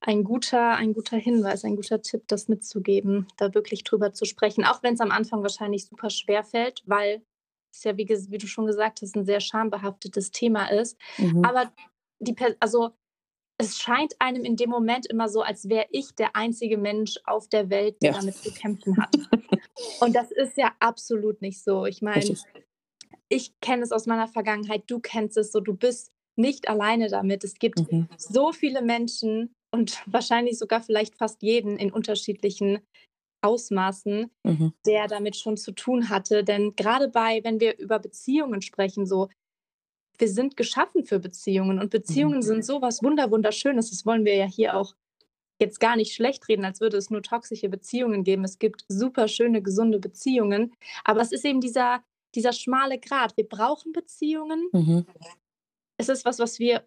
ein guter, ein guter Hinweis, ein guter Tipp, das mitzugeben, da wirklich drüber zu sprechen. Auch wenn es am Anfang wahrscheinlich super schwer fällt, weil es ja, wie, wie du schon gesagt hast, ein sehr schambehaftetes Thema ist. Mhm. Aber die, also es scheint einem in dem Moment immer so, als wäre ich der einzige Mensch auf der Welt, der ja. damit zu kämpfen hat. Und das ist ja absolut nicht so. Ich meine, ich kenne es aus meiner Vergangenheit, du kennst es so, du bist nicht alleine damit. Es gibt mhm. so viele Menschen und wahrscheinlich sogar vielleicht fast jeden in unterschiedlichen Ausmaßen, mhm. der damit schon zu tun hatte. Denn gerade bei, wenn wir über Beziehungen sprechen, so, wir sind geschaffen für Beziehungen und Beziehungen mhm. sind so was Wunderschönes. Das wollen wir ja hier auch jetzt gar nicht schlecht reden, als würde es nur toxische Beziehungen geben. Es gibt super schöne, gesunde Beziehungen. Aber es ist eben dieser, dieser schmale Grat. Wir brauchen Beziehungen, mhm es ist was, was wir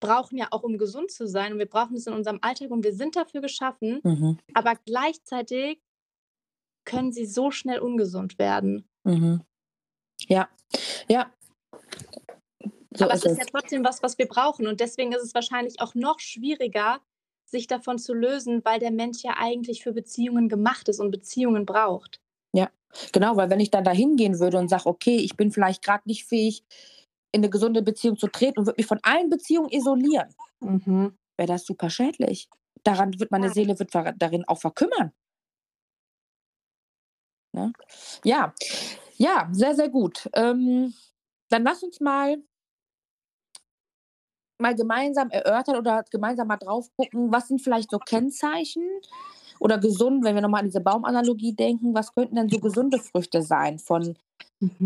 brauchen ja auch, um gesund zu sein. Und wir brauchen es in unserem Alltag und wir sind dafür geschaffen. Mhm. Aber gleichzeitig können sie so schnell ungesund werden. Mhm. Ja, ja. So Aber ist es ist ja trotzdem was, was wir brauchen. Und deswegen ist es wahrscheinlich auch noch schwieriger, sich davon zu lösen, weil der Mensch ja eigentlich für Beziehungen gemacht ist und Beziehungen braucht. Ja, genau, weil wenn ich dann da hingehen würde und sage, okay, ich bin vielleicht gerade nicht fähig, in eine gesunde Beziehung zu treten und würde mich von allen Beziehungen isolieren, mhm. wäre das super schädlich. Daran wird meine Seele wird darin auch verkümmern. Ne? Ja, ja, sehr, sehr gut. Ähm, dann lass uns mal mal gemeinsam erörtern oder gemeinsam mal drauf gucken, was sind vielleicht so Kennzeichen oder gesund, wenn wir nochmal an diese Baumanalogie denken, was könnten denn so gesunde Früchte sein von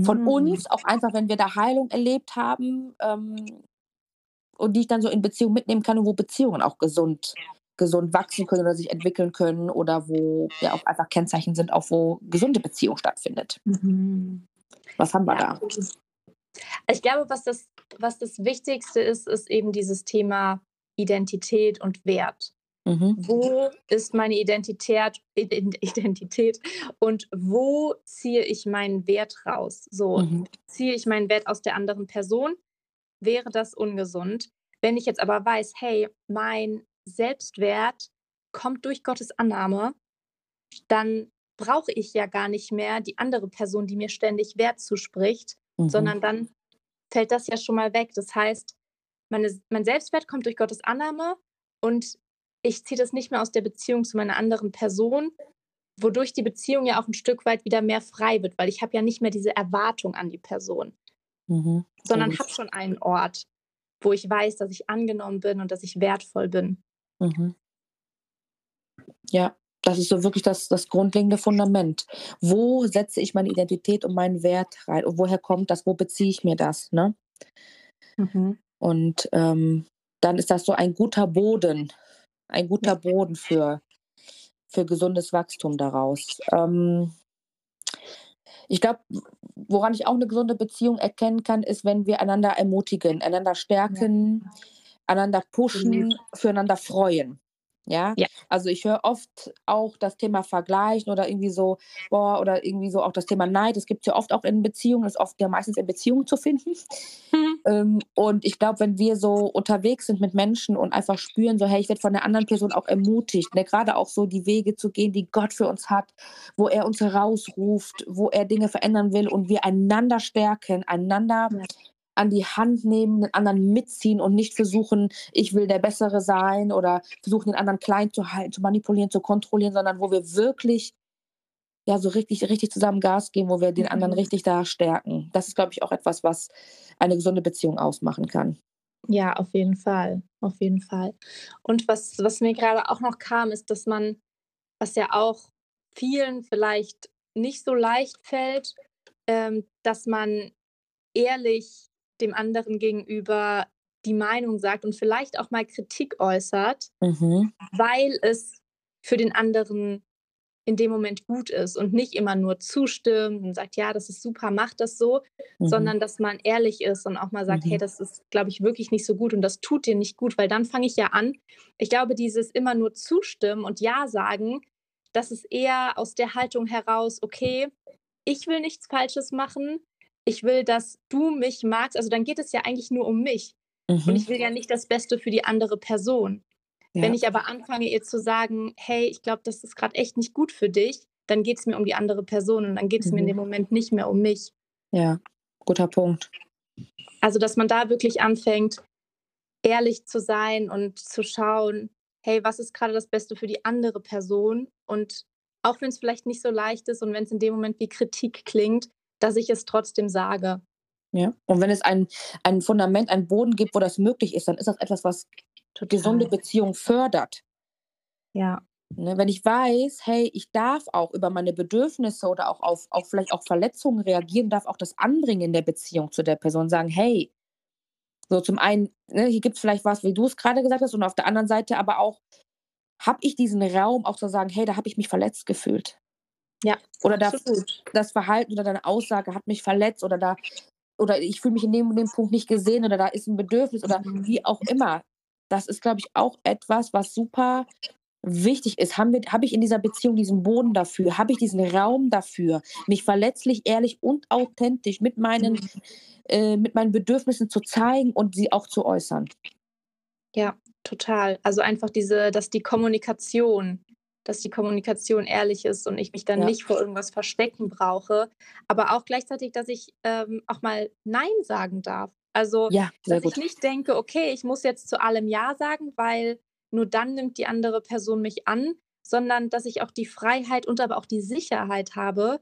von mhm. uns, auch einfach, wenn wir da Heilung erlebt haben ähm, und die ich dann so in Beziehung mitnehmen kann und wo Beziehungen auch gesund gesund wachsen können oder sich entwickeln können oder wo ja auch einfach Kennzeichen sind, auch wo gesunde Beziehung stattfindet. Mhm. Was haben wir ja. da? Ich glaube, was das, was das Wichtigste ist, ist eben dieses Thema Identität und Wert. Mhm. Wo ist meine Identität, Identität und wo ziehe ich meinen Wert raus? So, mhm. ziehe ich meinen Wert aus der anderen Person? Wäre das ungesund? Wenn ich jetzt aber weiß, hey, mein Selbstwert kommt durch Gottes Annahme, dann brauche ich ja gar nicht mehr die andere Person, die mir ständig Wert zuspricht, mhm. sondern dann fällt das ja schon mal weg. Das heißt, meine, mein Selbstwert kommt durch Gottes Annahme und ich ziehe das nicht mehr aus der Beziehung zu meiner anderen Person, wodurch die Beziehung ja auch ein Stück weit wieder mehr frei wird, weil ich habe ja nicht mehr diese Erwartung an die Person, mhm. sondern habe schon einen Ort, wo ich weiß, dass ich angenommen bin und dass ich wertvoll bin. Mhm. Ja, das ist so wirklich das, das grundlegende Fundament. Wo setze ich meine Identität und meinen Wert rein? Und woher kommt das? Wo beziehe ich mir das? Ne? Mhm. Und ähm, dann ist das so ein guter Boden, ein guter Boden für, für gesundes Wachstum daraus. Ähm, ich glaube, woran ich auch eine gesunde Beziehung erkennen kann, ist, wenn wir einander ermutigen, einander stärken, ja. einander pushen, füreinander freuen. Ja? ja. Also ich höre oft auch das Thema Vergleichen oder irgendwie so, boah, oder irgendwie so auch das Thema Neid. Das gibt es ja oft auch in Beziehungen, ist oft ja meistens in Beziehungen zu finden. Mhm. Ähm, und ich glaube, wenn wir so unterwegs sind mit Menschen und einfach spüren, so, hey, ich werde von der anderen Person auch ermutigt, ne? gerade auch so die Wege zu gehen, die Gott für uns hat, wo er uns herausruft, wo er Dinge verändern will und wir einander stärken, einander an die Hand nehmen, den anderen mitziehen und nicht versuchen, ich will der Bessere sein oder versuchen, den anderen klein zu halten, zu manipulieren, zu kontrollieren, sondern wo wir wirklich ja so richtig, richtig zusammen Gas geben, wo wir den anderen mhm. richtig da stärken. Das ist, glaube ich, auch etwas, was eine gesunde Beziehung ausmachen kann. Ja, auf jeden Fall. Auf jeden Fall. Und was, was mir gerade auch noch kam, ist, dass man, was ja auch vielen vielleicht nicht so leicht fällt, ähm, dass man ehrlich dem anderen gegenüber die Meinung sagt und vielleicht auch mal Kritik äußert, mhm. weil es für den anderen in dem Moment gut ist und nicht immer nur zustimmt und sagt, ja, das ist super, mach das so, mhm. sondern dass man ehrlich ist und auch mal sagt, mhm. hey, das ist, glaube ich, wirklich nicht so gut und das tut dir nicht gut, weil dann fange ich ja an. Ich glaube, dieses immer nur zustimmen und ja sagen, das ist eher aus der Haltung heraus, okay, ich will nichts Falsches machen, ich will, dass du mich magst. Also dann geht es ja eigentlich nur um mich. Mhm. Und ich will ja nicht das Beste für die andere Person. Ja. Wenn ich aber anfange, ihr zu sagen, hey, ich glaube, das ist gerade echt nicht gut für dich, dann geht es mir um die andere Person und dann geht es mhm. mir in dem mhm. Moment nicht mehr um mich. Ja, guter Punkt. Also, dass man da wirklich anfängt, ehrlich zu sein und zu schauen, hey, was ist gerade das Beste für die andere Person? Und auch wenn es vielleicht nicht so leicht ist und wenn es in dem Moment wie Kritik klingt, dass ich es trotzdem sage. Ja, und wenn es ein, ein Fundament, ein Boden gibt, wo das möglich ist, dann ist das etwas, was Total. gesunde Beziehung fördert. Ja. Ne, wenn ich weiß, hey, ich darf auch über meine Bedürfnisse oder auch auf, auf vielleicht auch Verletzungen reagieren, darf auch das anbringen in der Beziehung zu der Person, sagen, hey, so zum einen, ne, hier gibt es vielleicht was, wie du es gerade gesagt hast, und auf der anderen Seite aber auch, habe ich diesen Raum auch zu sagen, hey, da habe ich mich verletzt gefühlt. Ja, oder da, das Verhalten oder deine Aussage hat mich verletzt oder da oder ich fühle mich in dem, dem Punkt nicht gesehen oder da ist ein Bedürfnis oder mhm. wie auch immer. Das ist, glaube ich, auch etwas, was super wichtig ist. Habe hab ich in dieser Beziehung diesen Boden dafür? Habe ich diesen Raum dafür, mich verletzlich, ehrlich und authentisch mit meinen, mhm. äh, mit meinen Bedürfnissen zu zeigen und sie auch zu äußern? Ja, total. Also einfach diese, dass die Kommunikation dass die Kommunikation ehrlich ist und ich mich dann ja. nicht vor irgendwas verstecken brauche. Aber auch gleichzeitig, dass ich ähm, auch mal Nein sagen darf. Also, ja, dass gut. ich nicht denke, okay, ich muss jetzt zu allem Ja sagen, weil nur dann nimmt die andere Person mich an, sondern dass ich auch die Freiheit und aber auch die Sicherheit habe,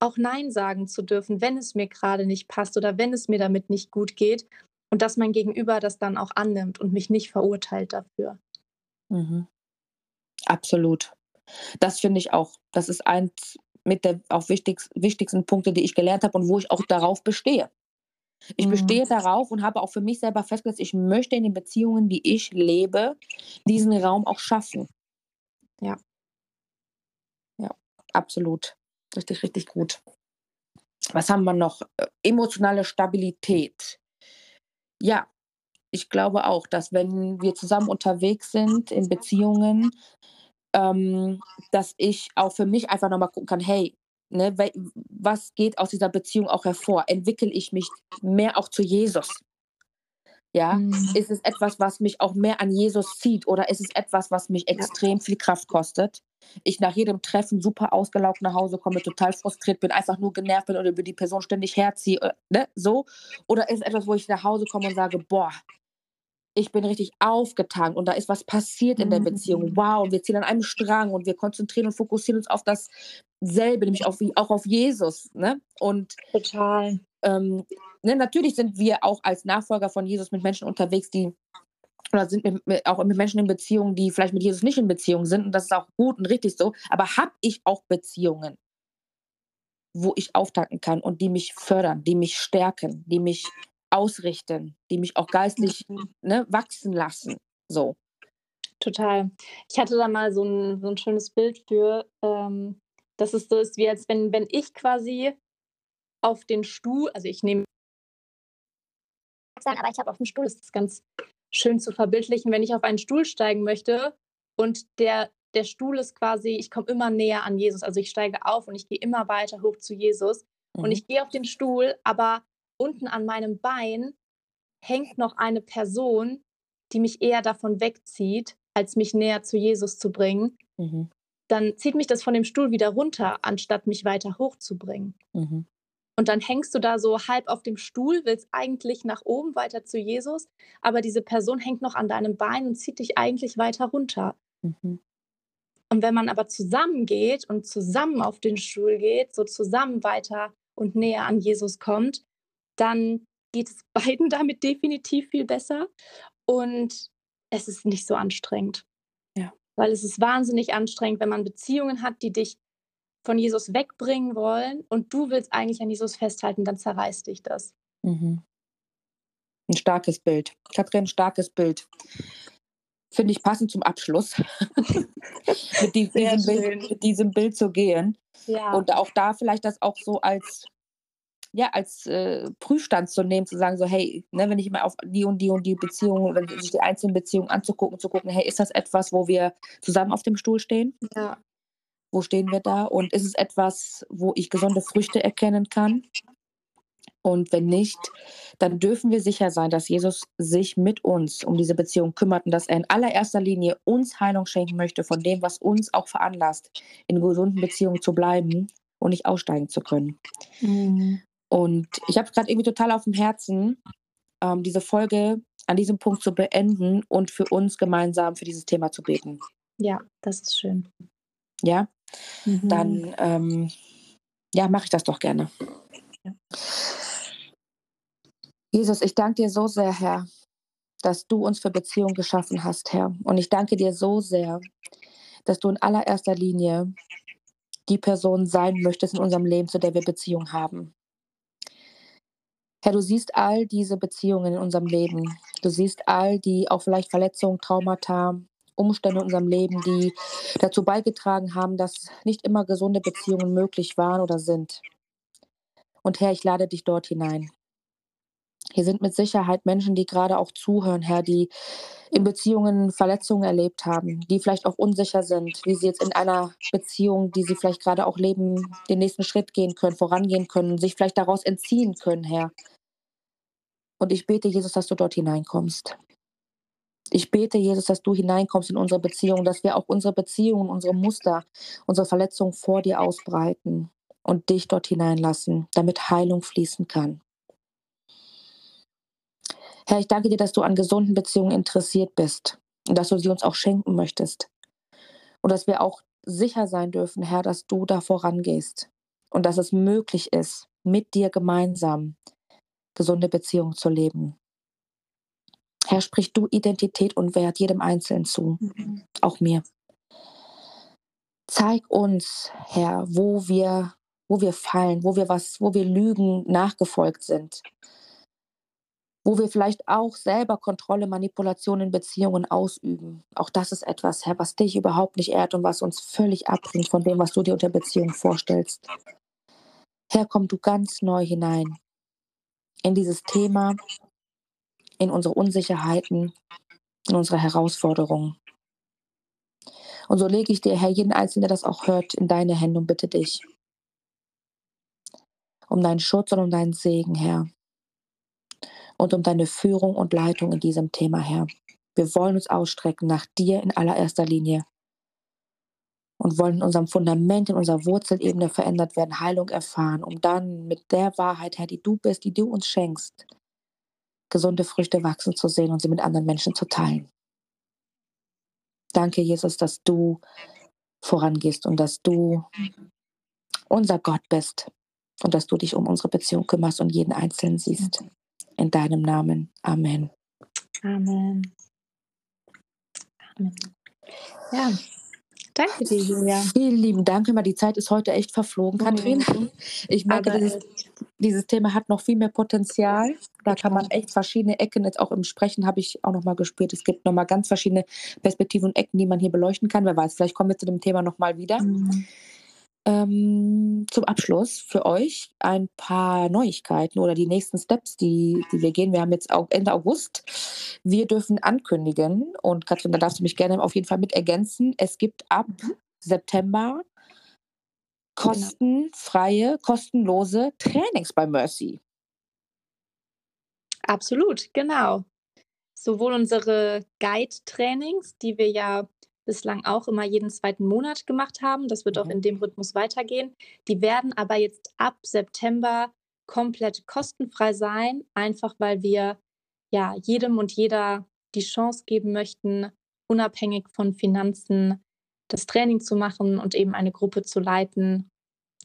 auch Nein sagen zu dürfen, wenn es mir gerade nicht passt oder wenn es mir damit nicht gut geht. Und dass mein Gegenüber das dann auch annimmt und mich nicht verurteilt dafür. Mhm. Absolut. Das finde ich auch. Das ist eins mit der auch wichtigsten, wichtigsten Punkte, die ich gelernt habe und wo ich auch darauf bestehe. Ich mhm. bestehe darauf und habe auch für mich selber festgesetzt, ich möchte in den Beziehungen, die ich lebe, diesen Raum auch schaffen. Ja. Ja, absolut. Richtig, richtig gut. Was haben wir noch? Emotionale Stabilität. Ja, ich glaube auch, dass wenn wir zusammen unterwegs sind in Beziehungen, ähm, dass ich auch für mich einfach nochmal gucken kann, hey, ne, was geht aus dieser Beziehung auch hervor? Entwickle ich mich mehr auch zu Jesus? Ja, mhm. ist es etwas, was mich auch mehr an Jesus zieht oder ist es etwas, was mich extrem viel Kraft kostet? Ich nach jedem Treffen super ausgelaugt nach Hause komme, total frustriert bin, einfach nur genervt bin oder über die Person ständig herziehe, äh, ne, so? Oder ist es etwas, wo ich nach Hause komme und sage, boah, ich bin richtig aufgetankt und da ist was passiert in der Beziehung. Mhm. Wow, und wir ziehen an einem Strang und wir konzentrieren und fokussieren uns auf dasselbe, nämlich auf, auch auf Jesus. Ne? Und total. Ähm, ne, natürlich sind wir auch als Nachfolger von Jesus mit Menschen unterwegs, die oder sind mit, mit, auch mit Menschen in Beziehungen, die vielleicht mit Jesus nicht in Beziehung sind. Und das ist auch gut und richtig so. Aber habe ich auch Beziehungen, wo ich auftanken kann und die mich fördern, die mich stärken, die mich ausrichten, die mich auch geistlich mhm. ne, wachsen lassen. So. Total. Ich hatte da mal so ein, so ein schönes Bild für, ähm, dass es so ist, wie als wenn, wenn ich quasi auf den Stuhl, also ich nehme aber ich habe auf dem Stuhl, ist das ganz schön zu verbildlichen, wenn ich auf einen Stuhl steigen möchte und der, der Stuhl ist quasi, ich komme immer näher an Jesus, also ich steige auf und ich gehe immer weiter hoch zu Jesus mhm. und ich gehe auf den Stuhl, aber unten an meinem Bein hängt noch eine Person, die mich eher davon wegzieht, als mich näher zu Jesus zu bringen, mhm. dann zieht mich das von dem Stuhl wieder runter, anstatt mich weiter hochzubringen. Mhm. Und dann hängst du da so halb auf dem Stuhl, willst eigentlich nach oben weiter zu Jesus, aber diese Person hängt noch an deinem Bein und zieht dich eigentlich weiter runter. Mhm. Und wenn man aber zusammengeht und zusammen auf den Stuhl geht, so zusammen weiter und näher an Jesus kommt, dann geht es beiden damit definitiv viel besser und es ist nicht so anstrengend. Ja. Weil es ist wahnsinnig anstrengend, wenn man Beziehungen hat, die dich von Jesus wegbringen wollen und du willst eigentlich an Jesus festhalten, dann zerreißt dich das. Mhm. Ein starkes Bild. Katrin, ein starkes Bild. Finde ich passend zum Abschluss, mit, die, diesem Bild, mit, diesem Bild, zu gehen. Ja. Und auch da vielleicht das auch so als ja, als äh, Prüfstand zu nehmen, zu sagen, so, hey, ne, wenn ich mal auf die und die und die Beziehungen oder sich die einzelnen Beziehungen anzugucken, zu gucken, hey, ist das etwas, wo wir zusammen auf dem Stuhl stehen? Ja. Wo stehen wir da? Und ist es etwas, wo ich gesunde Früchte erkennen kann? Und wenn nicht, dann dürfen wir sicher sein, dass Jesus sich mit uns um diese Beziehung kümmert und dass er in allererster Linie uns Heilung schenken möchte von dem, was uns auch veranlasst, in gesunden Beziehungen zu bleiben und nicht aussteigen zu können. Mhm. Und ich habe es gerade irgendwie total auf dem Herzen, ähm, diese Folge an diesem Punkt zu beenden und für uns gemeinsam für dieses Thema zu beten. Ja, das ist schön. Ja, mhm. dann ähm, ja, mache ich das doch gerne. Ja. Jesus, ich danke dir so sehr, Herr, dass du uns für Beziehungen geschaffen hast, Herr. Und ich danke dir so sehr, dass du in allererster Linie die Person sein möchtest in unserem Leben, zu der wir Beziehung haben. Herr, du siehst all diese Beziehungen in unserem Leben. Du siehst all die auch vielleicht Verletzungen, Traumata, Umstände in unserem Leben, die dazu beigetragen haben, dass nicht immer gesunde Beziehungen möglich waren oder sind. Und Herr, ich lade dich dort hinein. Hier sind mit Sicherheit Menschen, die gerade auch zuhören, Herr, die in Beziehungen Verletzungen erlebt haben, die vielleicht auch unsicher sind, wie sie jetzt in einer Beziehung, die sie vielleicht gerade auch leben, den nächsten Schritt gehen können, vorangehen können, sich vielleicht daraus entziehen können, Herr. Und ich bete, Jesus, dass du dort hineinkommst. Ich bete, Jesus, dass du hineinkommst in unsere Beziehung, dass wir auch unsere Beziehungen, unsere Muster, unsere Verletzungen vor dir ausbreiten und dich dort hineinlassen, damit Heilung fließen kann. Herr, ich danke dir, dass du an gesunden Beziehungen interessiert bist und dass du sie uns auch schenken möchtest. Und dass wir auch sicher sein dürfen, Herr, dass du da vorangehst und dass es möglich ist, mit dir gemeinsam gesunde Beziehungen zu leben. Herr, sprich du Identität und Wert jedem Einzelnen zu, mhm. auch mir. Zeig uns, Herr, wo wir, wo wir fallen, wo wir was, wo wir Lügen nachgefolgt sind. wo wir vielleicht auch selber Kontrolle, Manipulation in Beziehungen ausüben. Auch das ist etwas, Herr, was dich überhaupt nicht ehrt und was uns völlig abbringt von dem, was du dir unter Beziehung vorstellst. Herr, komm du ganz neu hinein in dieses Thema, in unsere Unsicherheiten, in unsere Herausforderungen. Und so lege ich dir, Herr, jeden Einzelnen, der das auch hört, in deine Hände und bitte dich um deinen Schutz und um deinen Segen, Herr und um deine Führung und Leitung in diesem Thema, Herr. Wir wollen uns ausstrecken nach dir in allererster Linie und wollen in unserem Fundament, in unserer Wurzelebene verändert werden, Heilung erfahren, um dann mit der Wahrheit, Herr, die du bist, die du uns schenkst, gesunde Früchte wachsen zu sehen und sie mit anderen Menschen zu teilen. Danke, Jesus, dass du vorangehst und dass du unser Gott bist und dass du dich um unsere Beziehung kümmerst und jeden Einzelnen siehst. In deinem Namen. Amen. Amen. Amen. Ja, danke dir, Julia. Vielen lieben Dank. Immer die Zeit ist heute echt verflogen, Kathrin. Mhm. Ich merke, dieses, dieses, Thema hat noch viel mehr Potenzial. Da kann man echt verschiedene Ecken, jetzt auch im Sprechen habe ich auch noch mal gespürt, es gibt noch mal ganz verschiedene Perspektiven und Ecken, die man hier beleuchten kann. Wer weiß, vielleicht kommen wir zu dem Thema noch mal wieder. Mhm. Ähm, zum Abschluss für euch ein paar Neuigkeiten oder die nächsten Steps, die, die wir gehen. Wir haben jetzt auch Ende August. Wir dürfen ankündigen und Katrin, da darfst du mich gerne auf jeden Fall mit ergänzen. Es gibt ab mhm. September genau. kostenfreie, kostenlose Trainings bei Mercy. Absolut, genau. Sowohl unsere Guide-Trainings, die wir ja bislang auch immer jeden zweiten Monat gemacht haben. Das wird auch mhm. in dem Rhythmus weitergehen. Die werden aber jetzt ab September komplett kostenfrei sein, einfach weil wir ja jedem und jeder die Chance geben möchten, unabhängig von Finanzen das Training zu machen und eben eine Gruppe zu leiten,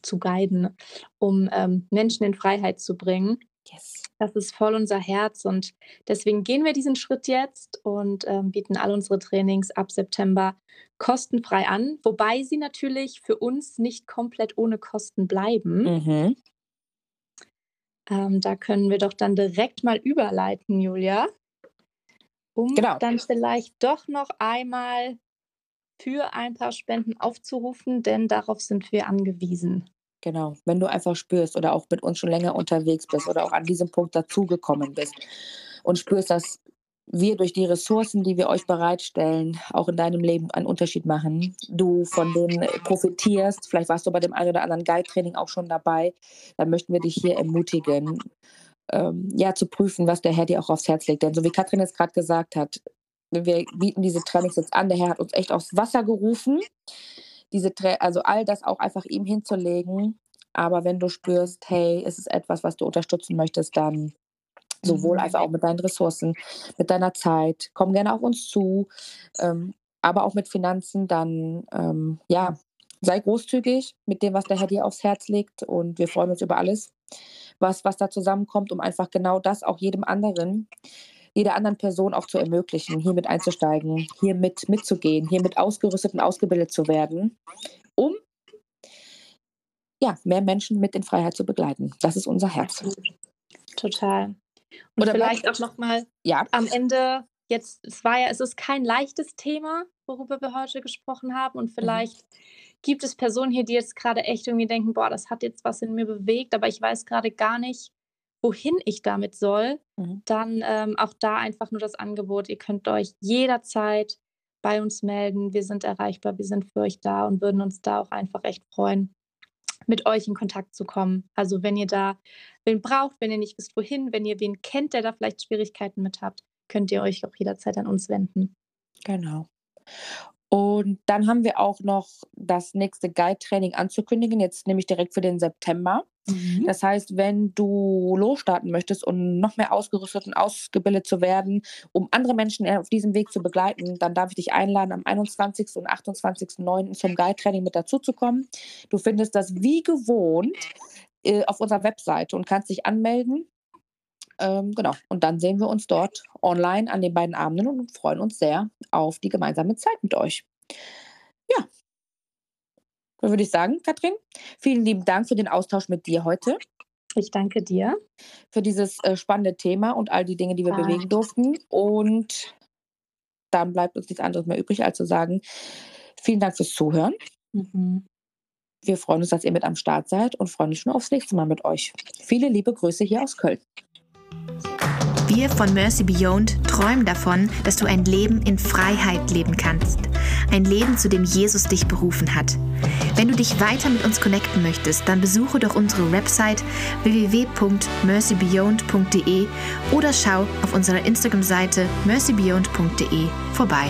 zu guiden, um ähm, Menschen in Freiheit zu bringen. Yes. Das ist voll unser Herz und deswegen gehen wir diesen Schritt jetzt und ähm, bieten all unsere Trainings ab September kostenfrei an, wobei sie natürlich für uns nicht komplett ohne Kosten bleiben. Mhm. Ähm, da können wir doch dann direkt mal überleiten, Julia, um genau. dann vielleicht doch noch einmal für ein paar Spenden aufzurufen, denn darauf sind wir angewiesen. Genau, wenn du einfach spürst oder auch mit uns schon länger unterwegs bist oder auch an diesem Punkt dazugekommen bist und spürst, dass wir durch die Ressourcen, die wir euch bereitstellen, auch in deinem Leben einen Unterschied machen. Du von denen profitierst. Vielleicht warst du bei dem einen oder anderen Guide-Training auch schon dabei. Dann möchten wir dich hier ermutigen, ähm, ja, zu prüfen, was der Herr dir auch aufs Herz legt. Denn so wie Katrin jetzt gerade gesagt hat, wir bieten diese Trainings jetzt an. Der Herr hat uns echt aufs Wasser gerufen diese, also all das auch einfach ihm hinzulegen. Aber wenn du spürst, hey, es ist etwas, was du unterstützen möchtest, dann sowohl mhm. einfach auch mit deinen Ressourcen, mit deiner Zeit, komm gerne auf uns zu, ähm, aber auch mit Finanzen, dann ähm, ja, sei großzügig mit dem, was der Herr dir aufs Herz legt und wir freuen uns über alles, was, was da zusammenkommt, um einfach genau das auch jedem anderen jeder anderen Person auch zu ermöglichen, hier mit einzusteigen, hier mit mitzugehen, hier mit ausgerüstet und ausgebildet zu werden, um ja, mehr Menschen mit in Freiheit zu begleiten. Das ist unser Herz. Total. Und Oder vielleicht auch nochmal ja. am Ende, jetzt, es war ja, es ist kein leichtes Thema, worüber wir heute gesprochen haben. Und mhm. vielleicht mhm. gibt es Personen hier, die jetzt gerade echt irgendwie denken, boah, das hat jetzt was in mir bewegt, aber ich weiß gerade gar nicht, wohin ich damit soll, mhm. dann ähm, auch da einfach nur das Angebot. Ihr könnt euch jederzeit bei uns melden. Wir sind erreichbar, wir sind für euch da und würden uns da auch einfach echt freuen, mit euch in Kontakt zu kommen. Also wenn ihr da wen braucht, wenn ihr nicht wisst, wohin, wenn ihr wen kennt, der da vielleicht Schwierigkeiten mit habt, könnt ihr euch auch jederzeit an uns wenden. Genau. Und dann haben wir auch noch das nächste Guide-Training anzukündigen, jetzt nämlich direkt für den September. Mhm. Das heißt, wenn du losstarten möchtest und noch mehr ausgerüstet und ausgebildet zu werden, um andere Menschen auf diesem Weg zu begleiten, dann darf ich dich einladen, am 21. und 28.09. zum Guide-Training mit dazuzukommen. Du findest das wie gewohnt äh, auf unserer Webseite und kannst dich anmelden. Ähm, genau. Und dann sehen wir uns dort online an den beiden Abenden und freuen uns sehr auf die gemeinsame Zeit mit euch. Ja. Dann würde ich sagen, Katrin, vielen lieben Dank für den Austausch mit dir heute. Ich danke dir. Für dieses äh, spannende Thema und all die Dinge, die wir ah. bewegen durften. Und dann bleibt uns nichts anderes mehr übrig, als zu sagen, vielen Dank fürs Zuhören. Mhm. Wir freuen uns, dass ihr mit am Start seid und freuen uns schon aufs nächste Mal mit euch. Viele liebe Grüße hier aus Köln. Wir von Mercy Beyond träumen davon, dass du ein Leben in Freiheit leben kannst. Ein Leben, zu dem Jesus dich berufen hat. Wenn du dich weiter mit uns connecten möchtest, dann besuche doch unsere Website www.mercybeyond.de oder schau auf unserer Instagram-Seite mercybeyond.de vorbei.